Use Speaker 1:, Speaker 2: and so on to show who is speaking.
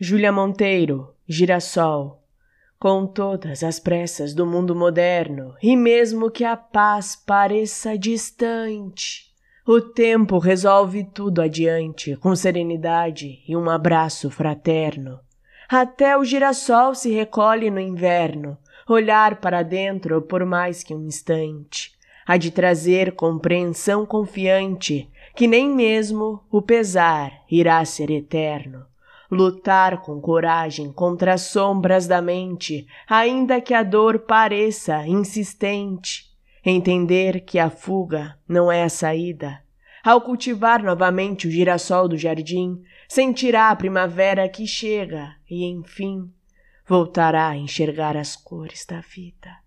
Speaker 1: Júlia Monteiro, Girassol. Com todas as pressas do mundo moderno, e mesmo que a paz pareça distante, o tempo resolve tudo adiante com serenidade e um abraço fraterno. Até o girassol se recolhe no inverno, olhar para dentro por mais que um instante, há de trazer compreensão confiante que nem mesmo o pesar irá ser eterno lutar com coragem contra as sombras da mente, ainda que a dor pareça insistente, entender que a fuga não é a saída. Ao cultivar novamente o girassol do jardim, sentirá a primavera que chega e, enfim, voltará a enxergar as cores da vida.